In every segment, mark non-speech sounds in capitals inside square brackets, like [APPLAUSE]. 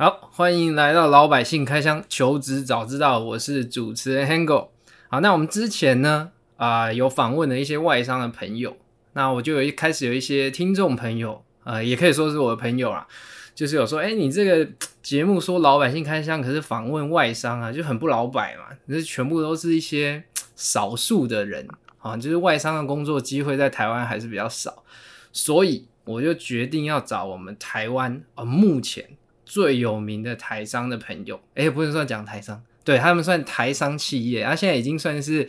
好，欢迎来到老百姓开箱求职早知道，我是主持人 Hango。好，那我们之前呢，啊、有访问了一些外商的朋友，那我就有一开始有一些听众朋友，呃，也可以说是我的朋友啦，就是有说，哎，你这个节目说老百姓开箱，可是访问外商啊，就很不老百嘛，就是全部都是一些 [TSK] 少数的人，啊，就是外商的工作机会在台湾还是比较少，所以我就决定要找我们台湾啊、目前。最有名的台商的朋友，哎、欸，不能算讲台商，对他们算台商企业，他、啊、现在已经算是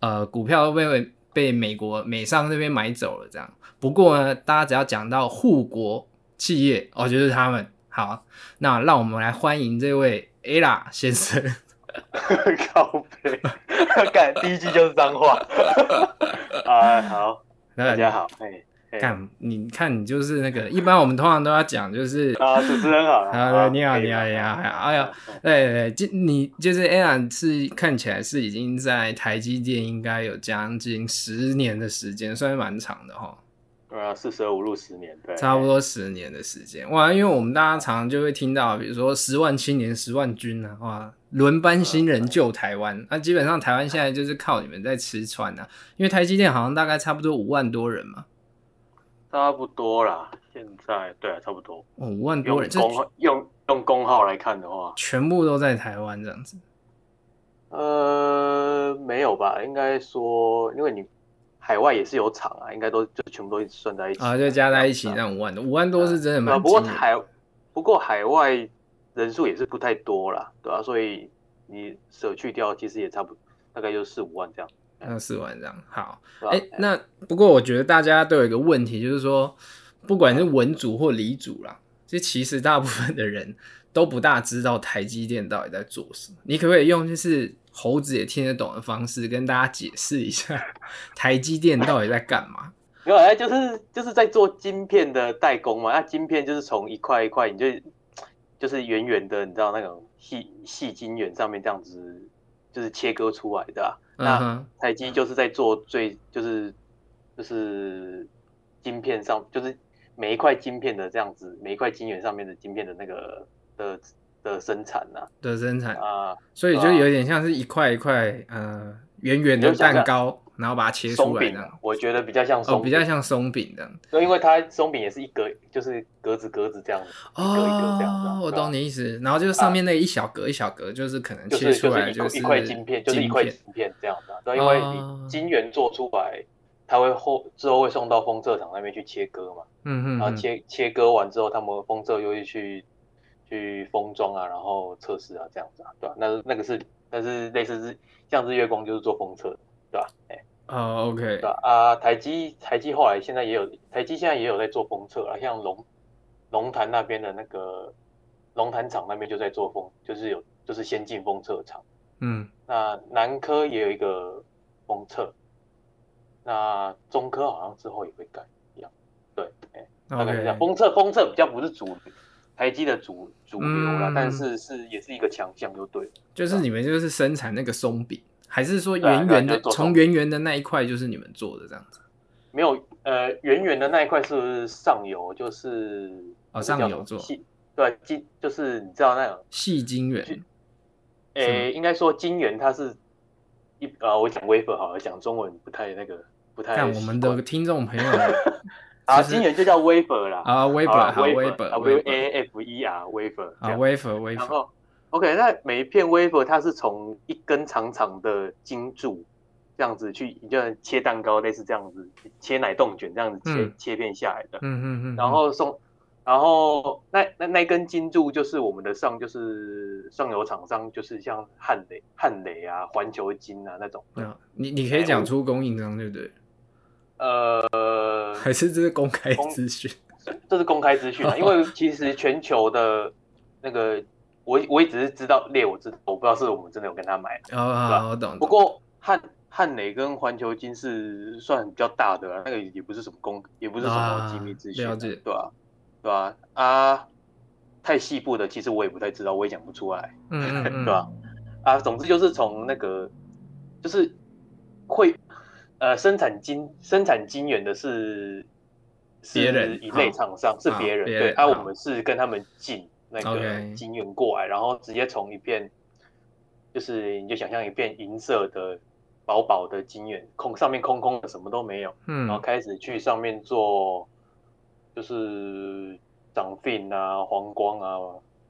呃股票都被被美国美商那边买走了这样。不过呢，大家只要讲到护国企业，哦，就是他们。好，那让我们来欢迎这位 Ella 先生。[LAUGHS] 靠北，[LAUGHS] 干第一句就是脏话。啊，[LAUGHS] 好，大家好，哎。看，你看，你就是那个，[LAUGHS] 一般我们通常都要讲，就是啊，主持人好，[LAUGHS] 啊，你好，你好，你好，哎呀，对对，就你就是 Ella 是看起来是已经在台积电应该有将近十年的时间，算是蛮长的哈。对啊，四舍五入十年，对，差不多十年的时间。哇，因为我们大家常常就会听到，比如说十万青年十万军啊，哇，轮班新人救台湾，那基本上台湾现在就是靠你们在吃穿啊，因为台积电好像大概差不多五万多人嘛。差不多啦，现在对啊，差不多。哦，五万多人，用工用用工号来看的话，全部都在台湾这样子。呃，没有吧？应该说，因为你海外也是有厂啊，应该都就全部都算在一起啊，就加在一起那五万多，五万多是真的蛮。不过海不过海外人数也是不太多啦，对啊，所以你舍去掉，其实也差不多，大概就四五万这样。那四万这样好，哎、欸，那不过我觉得大家都有一个问题，就是说，不管是文组或理组啦，就其实大部分的人都不大知道台积电到底在做什么。你可不可以用就是猴子也听得懂的方式跟大家解释一下台积电到底在干嘛？[LAUGHS] 没有，哎，就是就是在做晶片的代工嘛。那晶片就是从一块一块，你就就是圆圆的，你知道那种细细晶圆上面这样子，就是切割出来的、啊。那台积就是在做最就是就是晶片上就是每一块晶片的这样子，每一块晶圆上面的晶片的那个的的生产呐的生产。啊，所以就有点像是一块一块呃圆圆的蛋糕，然后把它切出来的。我觉得比较像松饼，比较像松饼的。对，因为它松饼也是一格，就是格子格子这样子，一格一格这样子。我懂你意思。然后就是上面那一小格一小格，就是可能切出来就是一块晶片，就是一块晶片这样子。对，因为你晶圆做出来，它会后之后会送到封测厂那边去切割嘛。嗯嗯。然后切切割完之后，他们封测又会去去封装啊，然后测试啊，这样子啊，对吧？那那个是，但是类似是像日月光就是做封测的，对吧？哎。啊，OK。对吧？啊，台积台积后来现在也有，台积现在也有在做封测啊，像龙龙潭那边的那个龙潭厂那边就在做封，就是有就是先进封测厂。嗯，那南科也有一个封测，那中科好像之后也会改一样，对，哎、欸，大概是这样。封测封测比较不是主台积的主主流啦，嗯、但是是也是一个强项，就对。就是你们就是生产那个松饼，还是说圆圆的从圆圆的那一块就是你们做的这样子？没有，呃，圆圆的那一块是上游，就是哦上游做，对，金就是你知道那种细晶圆。诶、欸，应该说晶圆它是一啊，我讲 wafer 好了，讲中文不太那个，不太。看我们的听众朋友啊，[LAUGHS] 金圆就叫 wafer 啦。啊，wafer，好，wafer，w a f e r，wafer。啊，wafer，wafer。然后，OK，那每一片 wafer 它是从一根长长的金柱这样子去，就像切蛋糕类似这样子，切奶冻卷这样子切、嗯、切片下来的。嗯嗯嗯。然后送。然后那那那根金柱就是我们的上就是上游厂商，就是像汉雷、汉雷啊、环球金啊那种。嗯，你你可以讲出供应商对不对？呃，[LAUGHS] 还是这是公开资讯？[LAUGHS] 这是公开资讯啊，因为其实全球的那个，我我也只是知道列，我知道我不知道是我们真的有跟他买。哦，我懂。不过汉汉磊跟环球金是算比较大的，那个也不是什么公，也不是什么机密资讯，对吧？对吧？啊，太细部的，其实我也不太知道，我也讲不出来，嗯，[LAUGHS] 嗯，对吧？啊，总之就是从那个，就是会呃生产金生产金元的是别人一类厂商，是别人，对，啊，我们是跟他们进，那个晶圆过来，然后直接从一片，就是你就想象一片银色的薄薄的晶圆，空上面空空的，什么都没有，嗯，然后开始去上面做，就是长 fin 啊、黄光啊、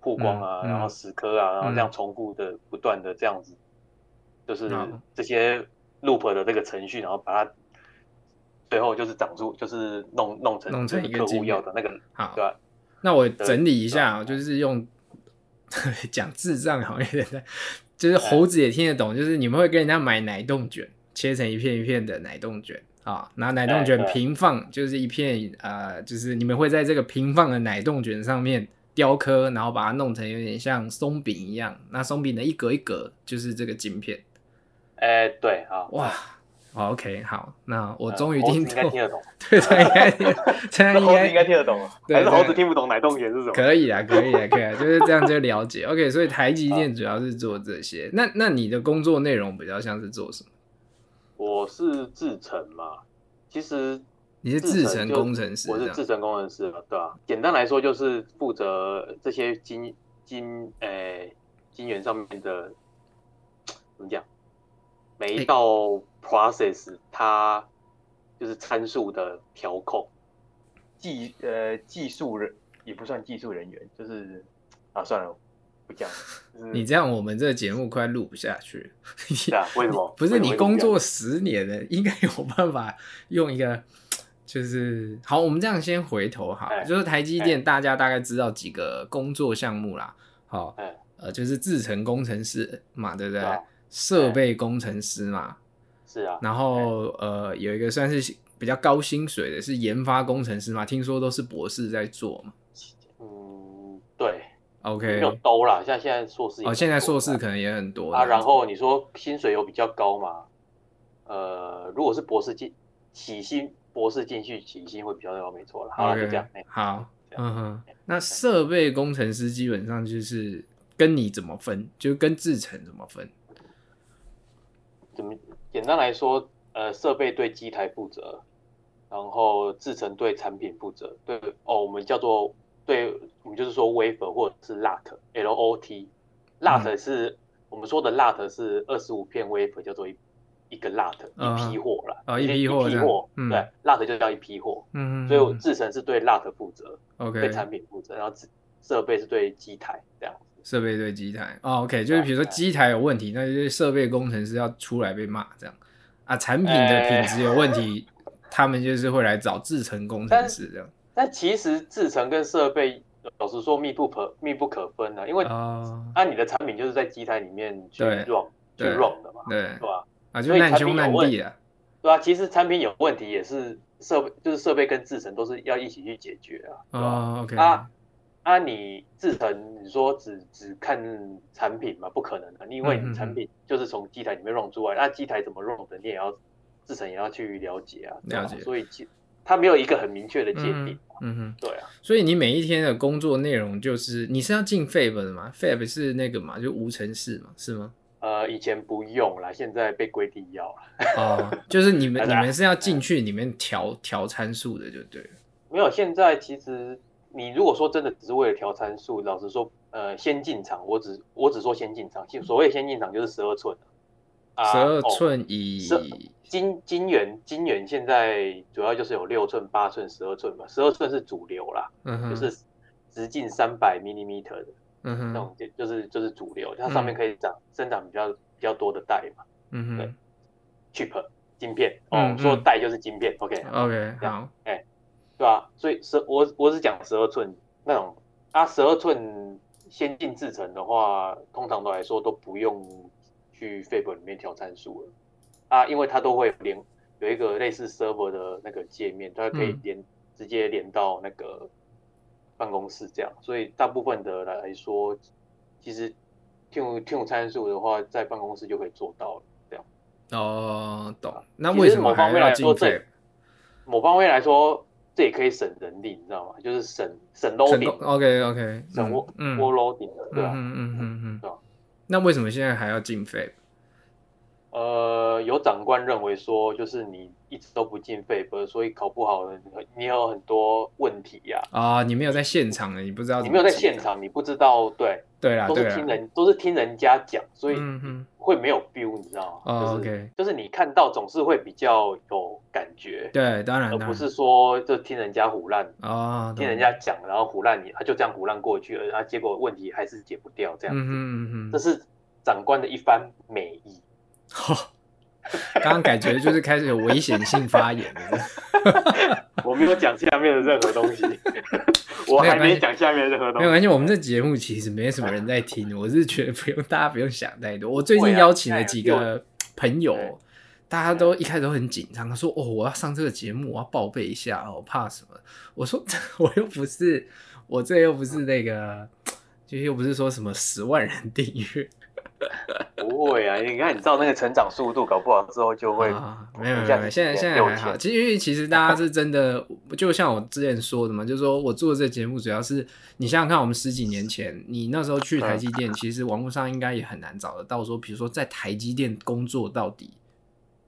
曝光啊，然后死磕啊，然后这样重复的、不断的这样子，就是这些 loop 的这个程序，然后把它最后就是长出，就是弄弄成弄成一个客户要的那个，对吧？那我整理一下，就是用 [LAUGHS] 讲智障好一点的，就是猴子也听得懂，就是你们会跟人家买奶冻卷，切成一片一片的奶冻卷啊，拿奶冻卷平放，就是一片呃，就是你们会在这个平放的奶冻卷上面雕刻，然后把它弄成有点像松饼一样，那松饼的一格一格就是这个晶片。哎，对，好，哇。Oh, OK，好，那我终于听懂，应该听得懂，对，这应该，[LAUGHS] 应该应该听得懂，还是猴子听不懂奶冻卷是什么？可以啊，可以啊，可以啊，就是这样就了解。OK，所以台积 [LAUGHS] 电主要是做这些。那那你的工作内容比较像是做什么？我是制程嘛，其实你是制程工程师，我是制程工程师嘛，对吧？简单来说就是负责这些金金诶晶圆上面的怎么讲？每一道 process 它就是参数的调控，技呃技术人也不算技术人员，就是啊算了不讲了。就是、你这样我们这个节目快录不下去。是啊，为什么？[LAUGHS] 不是你工作十年了，应该有办法用一个就是好，我们这样先回头哈，欸、就是台积电大家大概知道几个工作项目啦，好，欸、呃就是制程工程师嘛，对不对？对啊设备工程师嘛，是啊，然后呃有一个算是比较高薪水的是研发工程师嘛，听说都是博士在做嘛。嗯，对，OK，没有都啦，像现在硕士哦，现在硕士可能也很多啊。然后你说薪水有比较高嘛？呃，如果是博士进起薪，博士进去起薪会比较高，没错了。好了，就这样。好，嗯哼，那设备工程师基本上就是跟你怎么分，就跟制程怎么分？怎么简单来说，呃，设备对机台负责，然后制程对产品负责。对哦，我们叫做对，我们就是说 wafer 或者是 lot，L O T，lot 是、嗯、我们说的 lot 是二十五片 wafer 叫做一一个 lot，一批货啦。啊，一批货。一批货，对，lot 就叫一批货。嗯嗯。所以制程是对 lot 负责，OK，对产品负责，然后设设备是对机台这样。设备对机台哦，OK，就是比如说机台有问题，那就是设备工程师要出来被骂这样啊。产品的品质有 [LAUGHS] 问题，欸、他们就是会来找制程工程师这样。但，但其实制程跟设备老实说密不可密不可分的，因为啊，你的产品就是在机台里面去 run 去 run 的嘛，对，对吧？啊，就难兄难弟啊，对啊，其实产品有问题也是设备，就是设备跟制程都是要一起去解决啊。哦，OK 啊。啊，你制成，你说只只看产品嘛？不可能的，因为你产品就是从机台里面 run 出来，那机台怎么 run 的，你也要制成也要去了解啊。了解。所以其它没有一个很明确的界定。嗯哼，对啊。所以你每一天的工作内容就是你是要进 Fab 的吗？Fab 是那个嘛，就无尘室嘛，是吗？呃，以前不用啦，现在被规定要了。哦，就是你们 [LAUGHS] 你们是要进去里面调调参数的，就对了。没有，现在其实。你如果说真的只是为了调参数，老实说，呃，先进场，我只我只说先进场，所谓先进场就是十二寸，十二寸以金金元金元现在主要就是有六寸、八寸、十二寸嘛，十二寸是主流啦，就是直径三百 millimeter 的，嗯哼，那种就就是就是主流，它上面可以长、嗯、生长比较比较多的带嘛，嗯哼，对，chip 晶片，哦，嗯、说带就是晶片，OK OK 好，哎。欸对啊，所以十我我是讲十二寸那种啊，十二寸先进制程的话，通常都来说都不用去 Fab 里面调参数了啊，因为它都会连有一个类似 server 的那个界面，它可以连、嗯、直接连到那个办公室这样，所以大部分的来说，其实 tune tune 参数的话，在办公室就可以做到了这样。哦，懂。那为什么还要进 Fab？某方面来说。这也可以省人力，你知道吗？就是省省 loading。OK OK，省 loading 的，对吧？嗯嗯嗯嗯，对吧？那为什么现在还要进 Fab？有长官认为说，就是你一直都不进 FABE，所以考不好了，你有很多问题呀。啊，你没有在现场，你不知道。你没有在现场，你不知道，对。对啦，都是听人，都是听人家讲，所以会没有 feel，你知道吗？就是就是你看到总是会比较有感觉。对，当然，而不是说就听人家胡乱啊，听人家讲，然后胡乱你，他就这样胡乱过去了，然后结果问题还是解不掉，这样子。嗯嗯嗯，这是长官的一番美意。[LAUGHS] [LAUGHS] 刚刚感觉就是开始有危险性发言了。[LAUGHS] 我没有讲下面的任何东西。[LAUGHS] 我还没讲下面任何东西。没有关系，我们这节目其实没什么人在听。我是觉得不用，大家不用想太多。我最近邀请了几个朋友，大家都一开始都很紧张，他说：“哦，我要上这个节目，我要报备一下，我怕什么？”我说：“我又不是，我这又不是那个，就又不是说什么十万人订阅。” [LAUGHS] 不会啊，你看你知道那个成长速度，搞不好之后就会、啊、没有没有，现在现在还好。其实因为其实大家是真的，就像我之前说的嘛，就是说我做这个节目，主要是你想想看，我们十几年前，你那时候去台积电，嗯、其实网络上应该也很难找得到说，比如说在台积电工作到底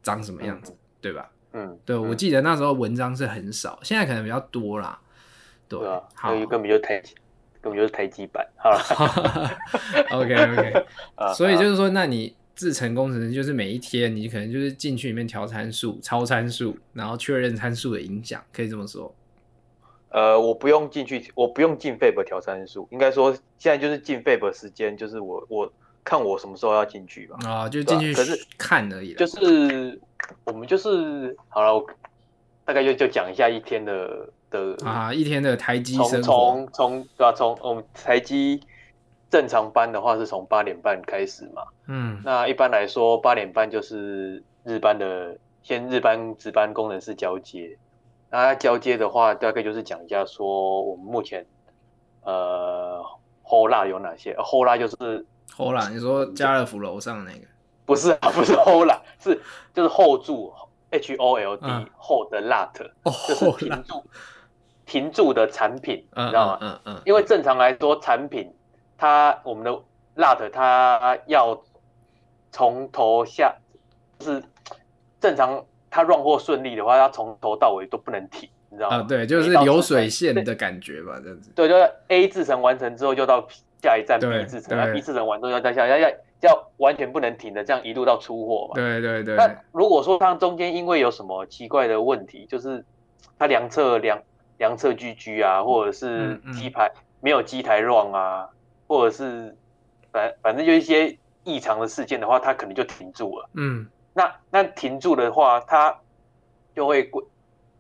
长什么样子，嗯、对吧？嗯，对，我记得那时候文章是很少，现在可能比较多啦。对，好，根本就台积。根本就是台积版，好了，[LAUGHS] [LAUGHS] OK OK，所以就是说，那你制成工程师就是每一天你可能就是进去里面调参数、超参数，然后确认参数的影响，可以这么说。呃，我不用进去，我不用进 FABE 调参数，应该说现在就是进 FABE 时间，就是我我看我什么时候要进去吧。啊，就进去可是看而已。就是我们就是好了，我大概就就讲一下一天的。的啊，一天的台积从从从对啊，从我们台积正常班的话是从八点半开始嘛，嗯，那一般来说八点半就是日班的，先日班值班工程师交接，那交接的话大概就是讲一下说我们目前呃后拉有哪些，后拉就是后拉，你说家乐福楼上那个？不是啊，不是后拉，是就是后住 H O L D 后的 lat，就是停住。停住的产品，你知道吗？嗯嗯。因为正常来说，产品它我们的 LUT 它要从头下，就是正常它 run 货顺利的话，它从头到尾都不能停，你知道吗？对，就是流水线的感觉吧，这样子。对，就是 A 制程完成之后，就到下一站 B 制程，B 制程完之后要再下，要要要完全不能停的，这样一路到出货嘛。对对对。那如果说它中间因为有什么奇怪的问题，就是它量测量。量测 GG 啊，或者是机排没有机台 run 啊，或者是反反正就一些异常的事件的话，它可能就停住了。嗯，那那停住的话，它就会过。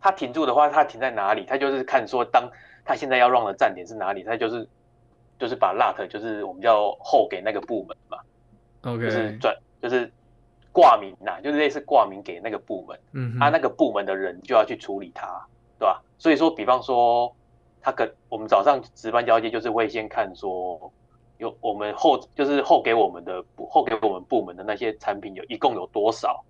它停住的话，它停在哪里？它就是看说，当它现在要 run 的站点是哪里，它就是就是把 lat 就是我们叫后给那个部门嘛。OK，就是转就是挂名呐，就是类似挂名给那个部门。嗯，他那个部门的人就要去处理它。对吧？所以说，比方说，他跟我们早上值班交接，就是会先看说，有我们后就是后给我们的后给我们部门的那些产品有一共有多少，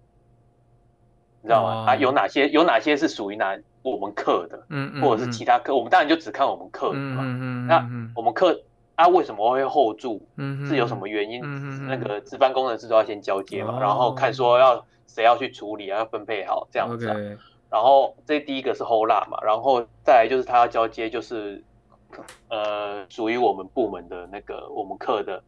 你知道吗？啊，有哪些有哪些是属于哪我们课的，嗯，或者是其他课，我们当然就只看我们课的嘛。嗯嗯。那我们课啊，为什么会后住？嗯，是有什么原因？嗯，那个值班工程师都要先交接嘛，然后看说要谁要去处理啊，要分配好这样子。然后这第一个是 hold 嘛，然后再来就是他要交接，就是呃属于我们部门的那个我们课的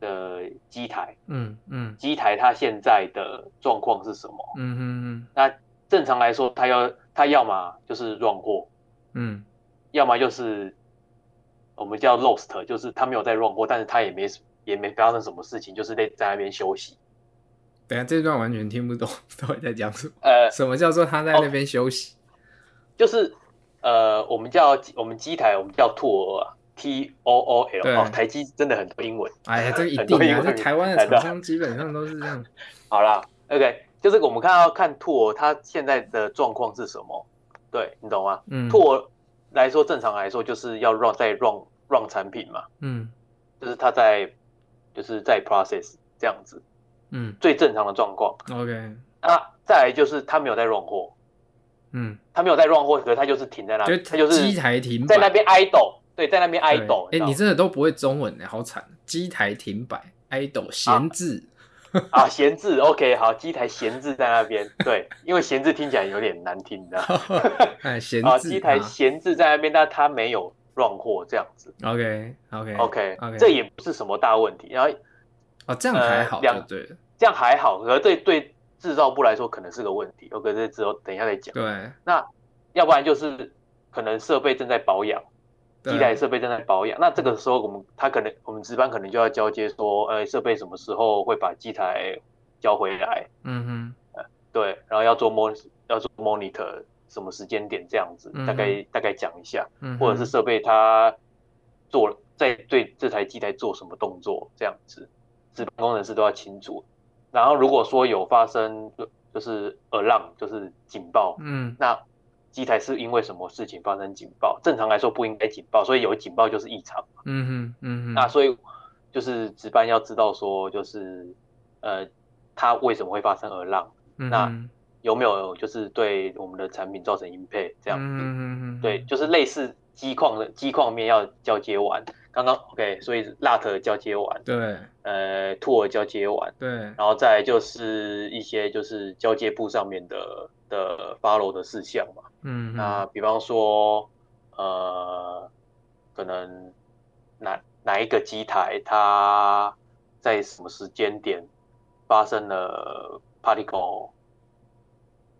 的机台，嗯嗯，机台它现在的状况是什么？嗯嗯嗯。那正常来说，他要他要么就是 run 货，嗯，要么就是我们叫 lost，就是他没有在 run 货，但是他也没也没发生什么事情，就是在在那边休息。等下这段完全听不懂，[LAUGHS] 到底在讲什么？呃，什么叫做他在那边休息？哦、就是呃，我们叫我们机台，我们叫 tool，T O O L。哦，台积真的很多英文。哎呀，这个一定啊，在台湾的厂商基本上都是这样。[LAUGHS] 好啦，OK，就是我们看到看 tool，它现在的状况是什么？对，你懂吗？嗯，tool 来说，正常来说就是要 run 在 run run 产品嘛。嗯，就是它在就是在 process 这样子。嗯，最正常的状况。OK，那，再来就是他没有在 run 货，嗯，他没有在 run 货，可是他就是停在那，他就是机台停在那边 idle，对，在那边 idle。哎，你真的都不会中文呢，好惨！机台停摆，idle 闲置，啊，闲置，OK，好，机台闲置在那边，[LAUGHS] 对，因为闲置听起来有点难听的，[LAUGHS] 哎，闲置啊，机台闲置在那边，但它没有 run 货这样子，OK，OK，OK，这也不是什么大问题，然后，哦，这样还好，两对，这样还好，可是对对制造部来说可能是个问题，OK，这之后等一下再讲，对，那要不然就是可能设备正在保养。机台设备正在保养，那这个时候我们他可能我们值班可能就要交接说，呃，设备什么时候会把机台交回来？嗯哼，呃，对，然后要做 mon 要做 monitor 什么时间点这样子，大概、嗯、大概讲一下，嗯、或者是设备它做在对这台机台做什么动作这样子，值班工程师都要清楚。然后如果说有发生就就是 alarm 就是警报，嗯，那。机台是因为什么事情发生警报？正常来说不应该警报，所以有警报就是异常。嗯哼，嗯哼。那所以就是值班要知道说，就是呃，它为什么会发生 alarm？嗯哼。那有没有就是对我们的产品造成 impact 这样子？嗯哼。对，就是类似机况的机况面要交接完。[LAUGHS] 刚刚 OK，所以 LAT 交接完。对。呃，tool 交接完。对。然后再就是一些就是交接部上面的的 follow 的事项嘛。嗯，那比方说，呃，可能哪哪一个机台它在什么时间点发生了 particle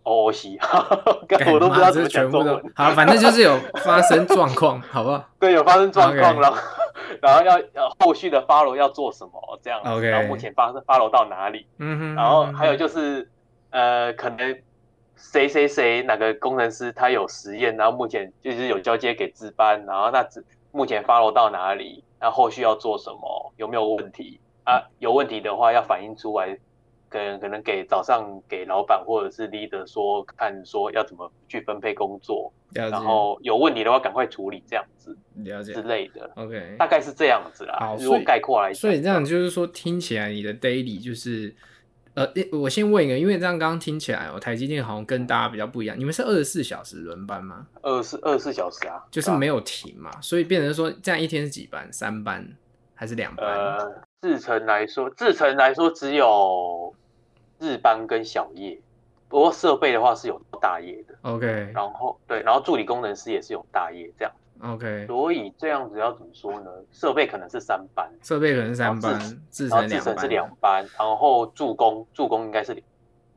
OOC，[LAUGHS] 我都不知道怎么讲中文。好，反正就是有发生状况，好不好？[LAUGHS] 对，有发生状况了，然后要呃后续的 follow 要做什么这样，OK，然后目前发生 follow 到哪里？嗯哼，然后还有就是，呃，可能。谁谁谁哪个工程师他有实验，然后目前就是有交接给值班，然后那值目前 follow 到哪里，那后续要做什么，有没有问题啊？有问题的话要反映出来，可能可能给早上给老板或者是 leader 说，看说要怎么去分配工作，然后有问题的话赶快处理这样子，了解之类的。OK，大概是这样子啦。好，如果概括来讲，所以这样就是说听起来你的 daily 就是。呃，我先问一个，因为这样刚刚听起来哦，台积电好像跟大家比较不一样。你们是二十四小时轮班吗？二十二十四小时啊，就是没有停嘛，所以变成说这样一天是几班？三班还是两班？呃，制程来说，制程来说只有日班跟小夜，不过设备的话是有大业的。OK，然后对，然后助理工程师也是有大业这样。OK，所以这样子要怎么说呢？设备可能是三班，设备可能是三班，制程制程是两班，然后助攻助攻应该是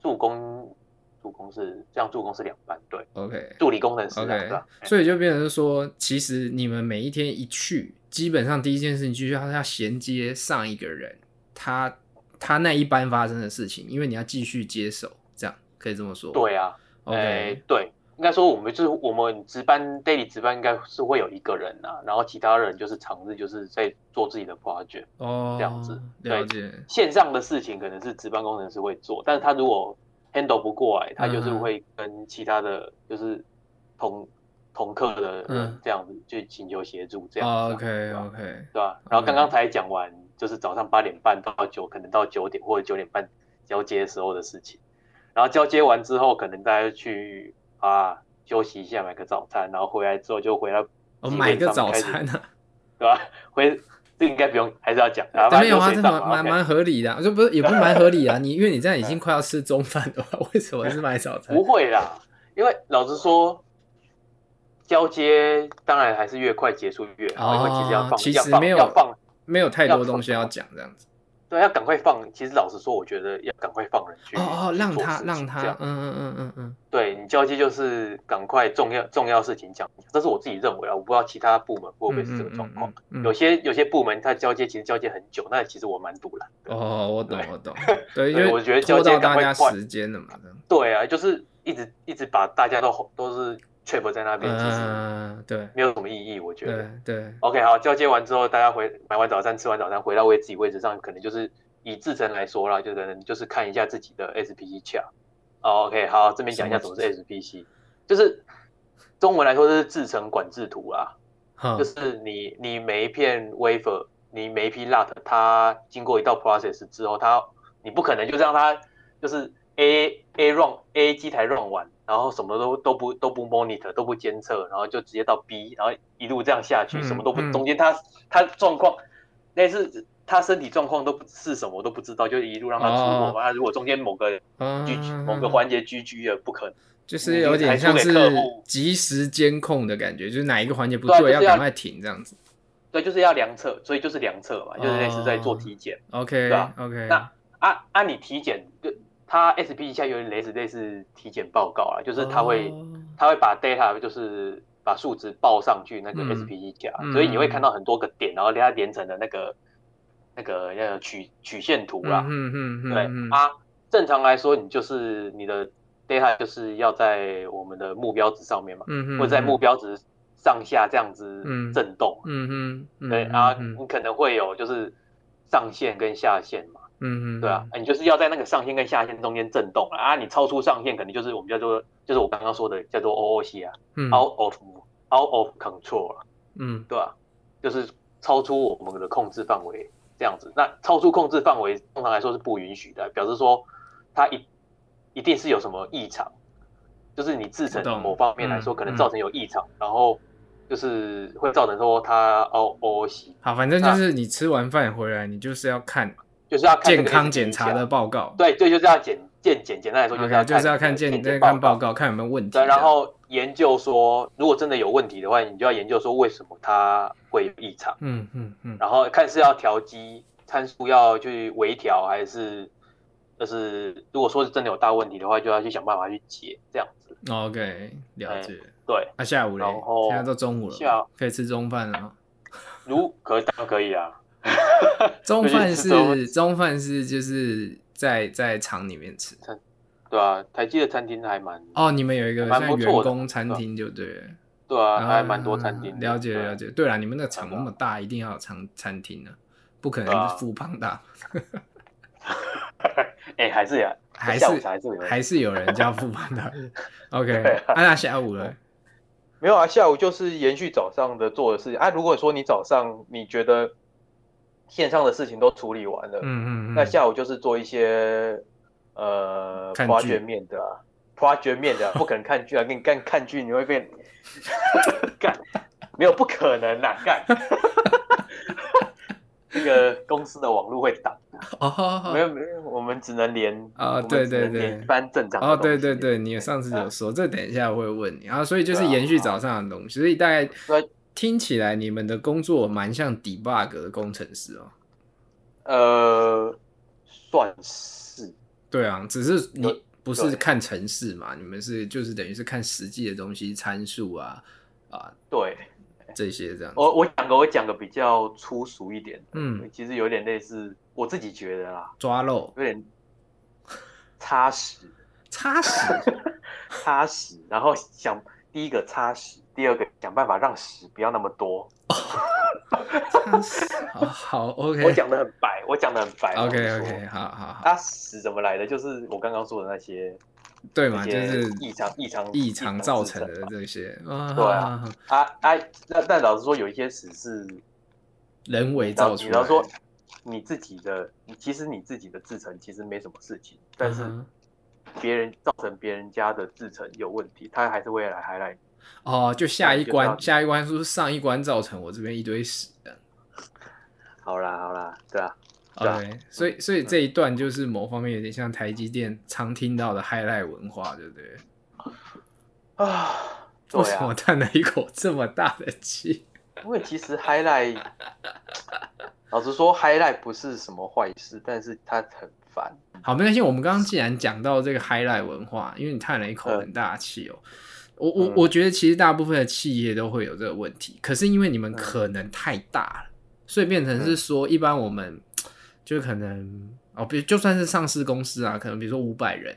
助攻助攻是这样，助攻是两班，对，OK，助理工程师，OK，所以就变成说，其实你们每一天一去，基本上第一件事情就是要要衔接上一个人，他他那一班发生的事情，因为你要继续接手，可以这么说，对啊，OK，对。应该说，我们就是我们值班 daily 值班应该是会有一个人、啊，然后其他人就是常日就是在做自己的 project 哦，这样子。了解。线上的事情可能是值班工程师会做，但是他如果 handle 不过来，他就是会跟其他的就是同同课的人这样子去请求协助这样子、啊。OK OK，对吧？然后刚刚才讲完，就是早上八点半到九，可能到九点或者九点半交接时候的事情，然后交接完之后，可能大家去。啊，休息一下，买个早餐，然后回来之后就回来。我、哦、买个早餐呢、啊，[LAUGHS] 对吧？回这应该不用，还是要讲。啊，没有啊，这蛮蛮蛮合理的。我说不是，也不是蛮合理啊。你因为你这样已经快要吃中饭了，为什么是买早餐？不会啦，因为老实说，交接当然还是越快结束越好，哦、因为其实要放，其实没有要放，没有太多东西要讲这样子。对，要赶快放。其实老实说，我觉得要赶快放人去。哦哦，让他让他，嗯嗯嗯嗯嗯。对，你交接就是赶快重要重要事情讲，这是我自己认为啊，我不知道其他部门会不会是这个状况。有些有些部门他交接其实交接很久，那其实我蛮堵的。哦，我懂我懂。[LAUGHS] 对，因为我觉得交接赶快时间了嘛。对啊，就是一直一直把大家都都是。Trap 在那边，其实对，没有什么意义，我觉得。对，OK，好，交接完之后，大家回买完早餐，吃完早餐，回到位自己位置上，可能就是以制程来说啦，就可能就是看一下自己的 SPC chart。OK，好，这边讲一下什么是 SPC，就是中文来说就是制程管制图啦，就是你你每一片 wafer，你每一批 lot，它经过一道 process 之后，它你不可能就让它就是 A A run A 机台 run 完。然后什么都都不都不 monitor 都不监测，然后就直接到 B，然后一路这样下去，什么都不中间他他状况那是他身体状况都不是什么都不知道，就一路让他出货嘛。那、哦、如果中间某个 GG 某个环节 GG 了，不可能。就是有点像是及时监控的感觉，就是哪一个环节不对，要赶快停这样子。对，就是要量测，所以就是量测嘛，就是类似在做体检。OK，对吧？OK。那按按你体检，就他 SP 一下有点类似类似体检报告啊，就是它会它会把 data 就是把数值报上去那个 SP 一下，所以你会看到很多个点，然后它连成的那个那个那个曲曲线图啦。嗯嗯嗯。对啊，正常来说，你就是你的。data 就是要在我们的目标值上面嘛，嗯嗯，或者在目标值上下这样子震动，嗯嗯，对啊，你可能会有就是上限跟下限嘛，嗯嗯，对啊，你就是要在那个上限跟下限中间震动啊，你超出上限肯定就是我们叫做就是我刚刚说的叫做 OOC 啊，out of out of control 嗯，对啊？就是超出我们的控制范围这样子，那超出控制范围通常来说是不允许的，表示说它一。一定是有什么异常，就是你制成某方面来说可能造成有异常，然后就是会造成说它哦哦西。好，反正就是你吃完饭回来，你就是要看，就是要健康检查的报告。对对，就是要检健检，简单来说就是要就是要看健健康报告，看有没有问题。对，然后研究说，如果真的有问题的话，你就要研究说为什么它会有异常。嗯嗯嗯。然后看是要调机参数要去微调还是。就是如果说是真的有大问题的话，就要去想办法去解这样子。OK，了解。对，那下午嘞？然后现在都中午了，下午可以吃中饭了。[LAUGHS] 如可当然可以啊。[LAUGHS] 中饭是中饭是就是在在厂里面吃。对啊，台积的餐厅还蛮哦，你们有一个像员工餐厅就对。对啊，还蛮多餐厅。了解了解。对了，你们那个厂那么大，一定要有餐餐厅呢，不可能是富胖大。[LAUGHS] 哎，还是呀，还是还是还是有人叫富胖大。[LAUGHS] OK，那下午了？没有啊，下午就是延续早上的做的事情啊。如果说你早上你觉得线上的事情都处理完了，嗯嗯，那下午就是做一些呃 project 面的啊，project 面的，[LAUGHS] 不可能看剧啊，给你干看剧你会变干，没有不可能呐，干。[LAUGHS] 那个公司的网络会挡哦，没有没有，我们只能连啊，对对对，一般正常哦，对对对，你上次有说，这等一下我会问你。啊，所以就是延续早上的东西，所以大概听起来你们的工作蛮像 debug 的工程师哦，呃，算是，对啊，只是你不是看程式嘛，你们是就是等于是看实际的东西参数啊啊，对。这些这样，我我讲个我讲个比较粗俗一点，嗯，其实有点类似，我自己觉得啦，抓漏，有点 [LAUGHS] 擦屎，擦屎，[LAUGHS] 擦屎，然后想第一个擦屎，第二个想办法让屎不要那么多，擦屎，好好，[LAUGHS] OK，我讲的很白，我讲的很白，OK OK，好好好，它屎怎么来的？就是我刚刚说的那些。对嘛，就是异常、异常、异常造成的这些。对啊，啊啊，那但老实说，有一些屎是人为造成的。比方说，你自己的，其实你自己的制成其实没什么事情，但是别人造成别人家的制程有问题，他还是会来 highlight。哦，就下一关，下一关是不是上一关造成我这边一堆屎的？好啦，好啦，对啊。对，所以所以这一段就是某方面有点像台积电常听到的 highlight 文化，对不对？啊，为什么叹了一口这么大的气？因为其实 highlight，老实说，highlight 不是什么坏事，但是它很烦。好，没关系。我们刚刚既然讲到这个 highlight 文化，因为你叹了一口很大的气哦，我我我觉得其实大部分的企业都会有这个问题，可是因为你们可能太大了，所以变成是说一般我们。就可能哦，比如就算是上市公司啊，可能比如说五百人，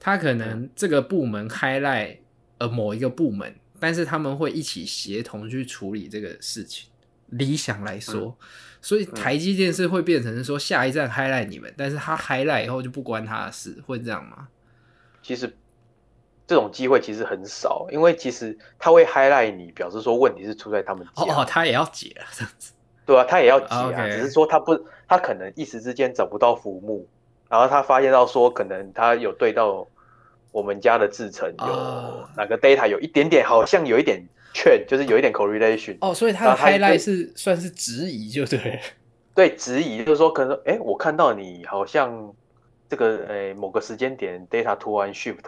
他可能这个部门 highlight 呃某一个部门，但是他们会一起协同去处理这个事情。理想来说，嗯、所以台积电是会变成是说下一站 highlight 你们，但是他 highlight 以后就不关他的事，会这样吗？其实这种机会其实很少，因为其实他会 highlight 你，表示说问题是出在他们家哦，他也要解啊，这样子。对啊，他也要解啊，Okay. 只是说他不，他可能一时之间找不到浮木，然后他发现到说，可能他有对到我们家的制程有哪个 data 有一点点，好像有一点券，就是有一点 correlation。哦，所以他的 highlight 是算是质疑，就对。[LAUGHS] 对质疑，就是说可能哎，我看到你好像这个哎某个时间点 data 突然 shift，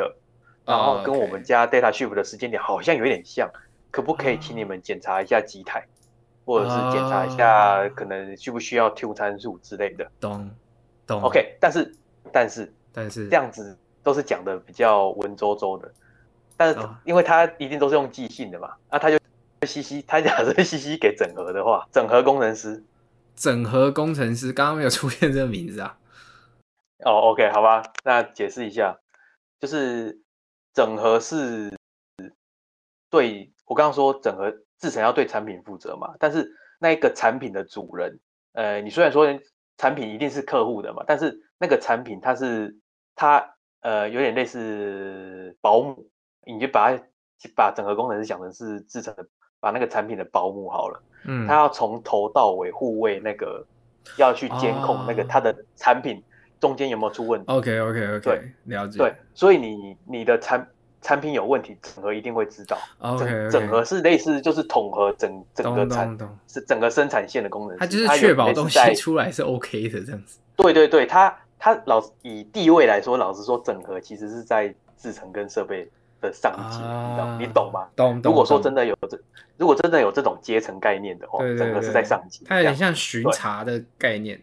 然后跟我们家 data shift 的时间点好像有点像，可不可以请你们检查一下机台，或者是检查一下可能需不需要 tune 参数之类的？懂懂。OK，但是但是但是这样子都是讲的比较文绉绉的，但是因为他一定都是用寄信的嘛，那他就。西西，[LAUGHS] 他假设西西给整合的话，整合工程师，整合工程师刚刚没有出现这个名字啊。哦，OK，好吧，那解释一下，就是整合是对我刚刚说整合制成要对产品负责嘛，但是那一个产品的主人，呃，你虽然说产品一定是客户的嘛，但是那个产品它是它呃有点类似保姆，你就把它把整个工程师想成是制成的。把那个产品的保姆好了，嗯，他要从头到尾护卫那个，要去监控那个他的产品中间有没有出问题。OK OK OK，对，了解。对，所以你你的产产品有问题，整合一定会知道。OK，整合是类似就是统合整整个产是整个生产线的功能。它就是确保东西出来是 OK 的这样子。对对对，他他老以地位来说，老实说，整合其实是在制成跟设备的上级，你懂你懂吗？懂。如果说真的有这。如果真的有这种阶层概念的话，整个是在上级，它有点像巡查的概念，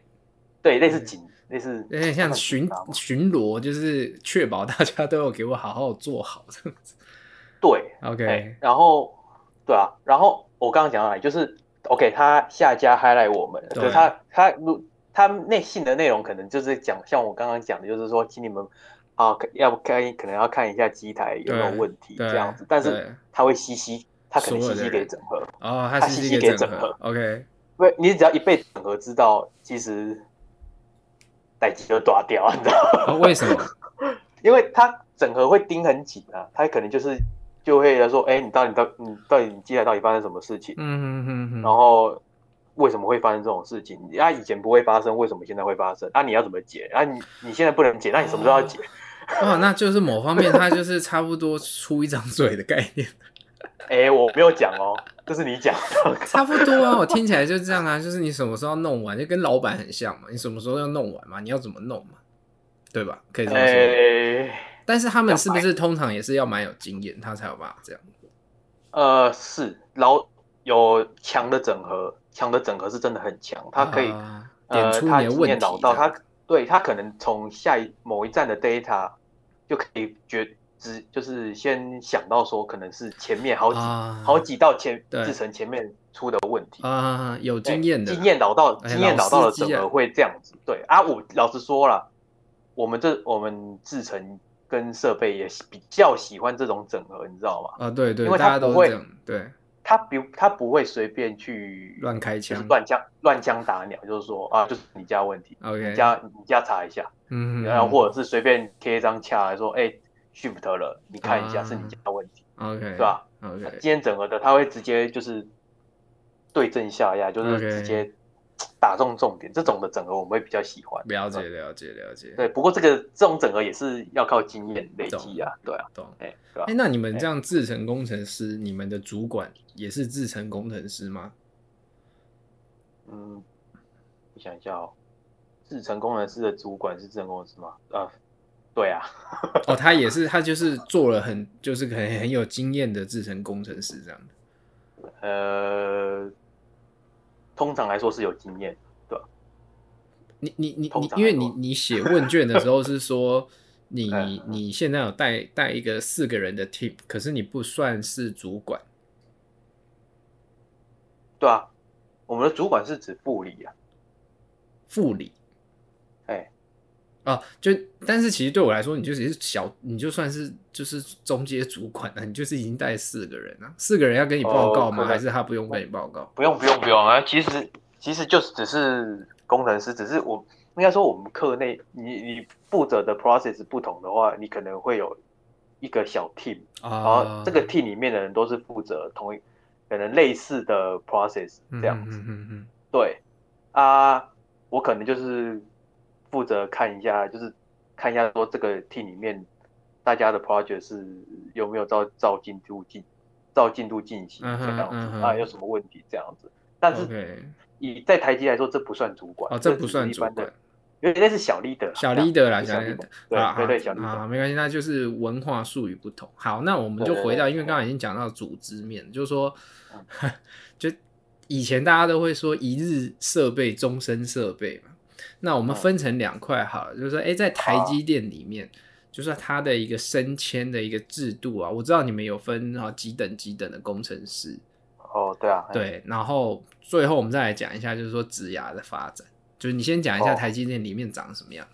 对，类似警，类似有点像巡巡逻，就是确保大家都有给我好好做好这样子。对，OK，然后对啊，然后我刚刚讲到哪，就是 OK，他下家 highlight 我们，就他他他内信的内容可能就是讲，像我刚刚讲的，就是说，请你们啊，要不看可能要看一下机台有没有问题这样子，但是他会吸吸。他可能西西给整合哦，他西西给整合，OK。不，你只要一被整合，知道其实代机就断掉，你知道吗？为什么？[LAUGHS] 因为他整合会盯很紧啊，他可能就是就会来说，哎，你到底到你到底你机台到底发生什么事情？嗯嗯嗯。然后为什么会发生这种事情？啊，以前不会发生，为什么现在会发生？啊，你要怎么解？啊，你你现在不能解，那你什么时候要解？[LAUGHS] 哇，那就是某方面，他就是差不多出一张嘴的概念。[LAUGHS] 哎、欸，我没有讲哦，这是你讲。差不多啊，我听起来就这样啊，就是你什么时候要弄完，就跟老板很像嘛。你什么时候要弄完嘛？你要怎么弄嘛？对吧？可以这么说。欸、但是他们是不是通常也是要蛮有经验，他才有办法这样？呃，是老有强的整合，强的整合是真的很强，他可以、啊、点出你的问题。对他可能从下一某一站的 data 就可以觉。只就是先想到说，可能是前面好几、啊、好几道前制成前面出的问题啊，有经验的经验老道经验老道的整合会这样子，对啊，我老实说了，我们这我们制成跟设备也比较喜欢这种整合，你知道吗？啊，对对，因为他不会，对，他不他不会随便去乱开枪、乱枪乱枪打鸟，就是说啊，就是你家问题，OK，你家你家查一下，嗯，然后或者是随便贴一张卡来说，哎。shift 了，你看一下是你家问题，OK，对吧？OK，今天整个的他会直接就是对症下药，就是直接打中重点。这种的整合我们会比较喜欢。了解，了解，了解。对，不过这个这种整合也是要靠经验累积啊，对啊，懂。哎，对吧？哎，那你们这样制成工程师，你们的主管也是制成工程师吗？嗯，我想一下哦，制成工程师的主管是制成工程师吗？呃。对啊，哦，他也是，他就是做了很，就是很很有经验的制成工程师这样的。呃，通常来说是有经验，对吧？你你你你，因为你你写问卷的时候是说 [LAUGHS] 你你现在有带带一个四个人的 team，可是你不算是主管。对啊，我们的主管是指副理啊，副理。啊，就但是其实对我来说，你就是小，你就算是就是中介主管了，你就是已经带四个人了，四个人要跟你报告吗？哦、还是他不用跟你报告？不用不用不用啊，其实其实就是只是工程师，只是我应该说我们课内你你负责的 process 不同的话，你可能会有一个小 team，啊、然后这个 team 里面的人都是负责同一可能类似的 process 这样子，嗯嗯嗯，对啊，我可能就是。负责看一下，就是看一下说这个 team 里面大家的 project 是有没有照照进度进照进度进行这样子啊，有什么问题这样子。但是以在台积来说，这不算主管哦，这不算主管，因为那是小 leader，小 leader 啦，小 leader，对对对，小 leader 啊，没关系，那就是文化术语不同。好，那我们就回到，因为刚刚已经讲到组织面，就是说，[LAUGHS] 就以前大家都会说一日设备，终身设备嘛。那我们分成两块好了，就是说，哎，在台积电里面，就是它的一个升迁的一个制度啊，我知道你们有分啊几等几等的工程师。哦，对啊，对，然后最后我们再来讲一下，就是说职涯的发展，就是你先讲一下台积电里面长什么样子。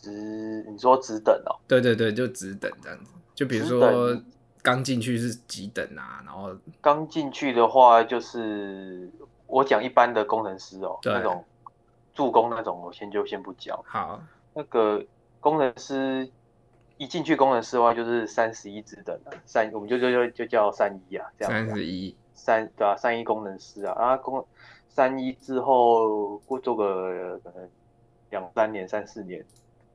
职，你说职等哦？对对对，就职等这样子。就比如说刚进去是几等啊？然后刚进去的话，就是我讲一般的工程师哦，那种助攻那种，我先就先不教。好，那个工程师。一进去工程师的话，就是三十一职等的三，我们就就就就叫三一啊，这样。三十一，三对啊，三一工程师啊，啊工三一之后过做个可能两三年、三四年，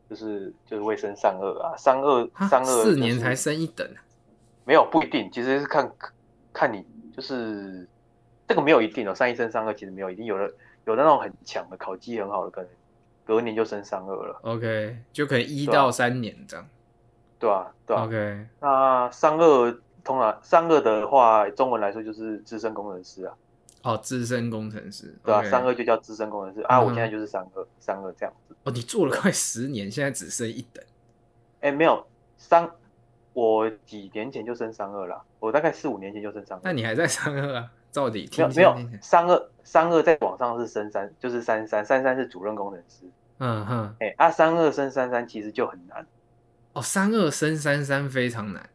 就是就是会升三二啊，三二三二四年才升一等，没有不一定，其实是看看你就是这个没有一定哦，三一升三二其实没有一定，有的有的那种很强的考绩很好的，可能隔年就升三二了。OK，就可能一到三年这样。对啊，对啊。OK，那三二通常三二的话，中文来说就是资深工程师啊。哦，资深工程师。对啊，三二就叫资深工程师啊。我现在就是三二，三二这样子。哦，你做了快十年，现在只剩一等。哎，没有三，我几年前就升三二了。我大概四五年前就升三二。那你还在三二啊？到底没有没有三二三二在网上是升三，就是三三三三是主任工程师。嗯哼。哎啊，三二升三三其实就很难。哦，三二升三三非常难。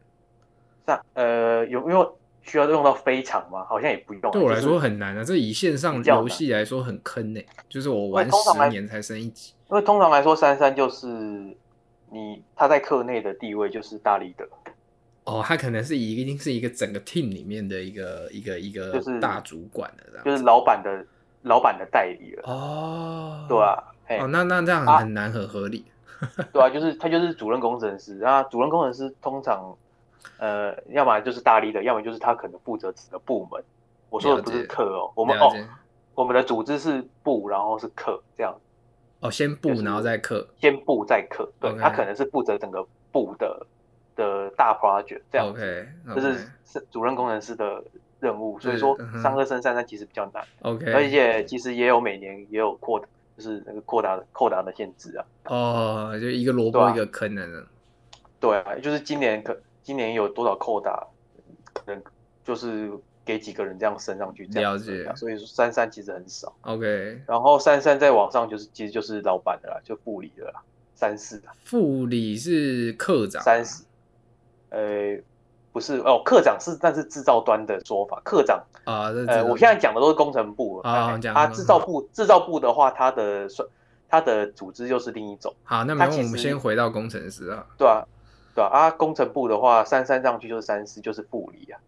三呃，有没有需要用到非常吗？好像也不用。对我来说很难啊，这以线上游戏来说很坑呢。就是我玩十年才升一级。因为通常来说，三三就是你他在课内的地位就是大 leader。哦，他可能是一定是一个整个 team 里面的一个一个一个就是大主管的，就是老板的老板的代理了。哦，对啊。哦，那那这样很难很合理。[LAUGHS] 对啊，就是他就是主任工程师啊。主任工程师通常，呃，要么就是大 leader，要么就是他可能负责整个部门。我说的不是课哦，我们哦，我们的组织是部，然后是课这样。哦，先部然后再课，先部再课。对，他可能是负责整个部的的大 project 这样。，OK。就是是主任工程师的任务。所以说，三二升三三其实比较难。OK，而且其实也有每年也有扩。就是那个扩大的扩大的限制啊！哦，就一个萝卜一个坑的呢。对啊，就是今年可今年有多少扩大，可能就是给几个人这样升上去这样。了解。所以说三三其实很少。OK。然后三三在网上就是其实就是老板的啦，就副理的啦。三四的。副理是课长。三四。呃。不是哦，科长是，但是制造端的说法，科长啊，呃，我现在讲的都是工程部啊，他制造部制造部的话，他的算他的组织又是另一种。好，那没问题，我们先回到工程师啊。对啊，对啊，啊，工程部的话，三三上去就是三四，就是副理啊。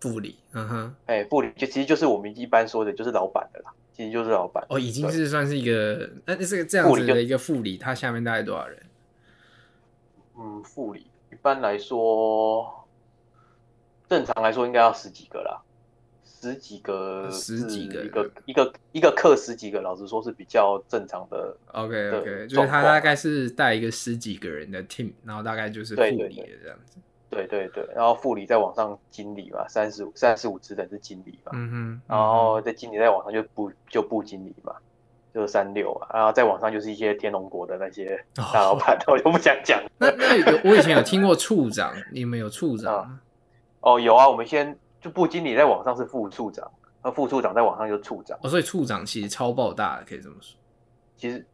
副理，嗯哼，哎，副理就其实就是我们一般说的，就是老板的啦，其实就是老板。哦，已经是算是一个，那这个这样子的一个副理，他下面大概多少人？嗯，副理一般来说。正常来说应该要十几个啦，十几个，十几个，一个一个一个课十几个，老实说是比较正常的。OK OK，就是他大概是带一个十几个人的 team，然后大概就是副理的这样子。对对对，然后副理再往上经理嘛，三十五三十五职等是经理嘛，嗯哼，然后在经理再往上就部就部经理嘛，就是三六啊，然后再往上就是一些天龙国的那些大老板，我就不想讲。[LAUGHS] 那那有我以前有听过处长，你们有处长？哦，有啊，我们先就部经理在网上是副处长，那副处长在网上就是处长。哦，所以处长其实超爆大的，可以这么说。其实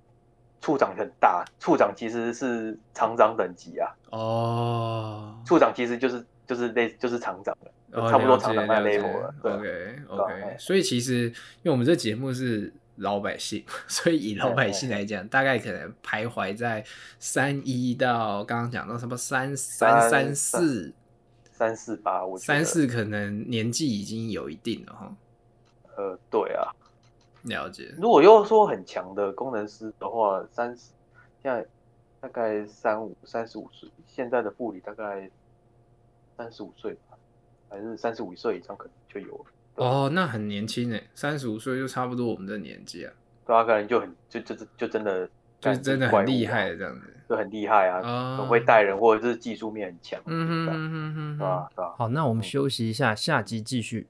处长很大，处长其实是厂长等级啊。哦。处长其实就是就是类就是厂长了，差不多厂长那 level 了。OK OK。所以其实因为我们这节目是老百姓，[LAUGHS] 所以以老百姓来讲，大概可能徘徊在三一到刚刚讲到什么三三三四。三四八，我三四可能年纪已经有一定了哈。呃，对啊，了解。如果又说很强的工程师的话，三十现在大概三五三十五岁，现在的护理大概三十五岁吧，还是三十五岁以上可能就有了。哦，那很年轻诶，三十五岁就差不多我们的年纪啊。对啊，可能就很就就就真的就真的很厉害的这样子，就很厉害啊，很会带人或者是技术面很强。嗯嗯嗯嗯嗯，对吧？对吧？好，那我们休息一下，下集继续。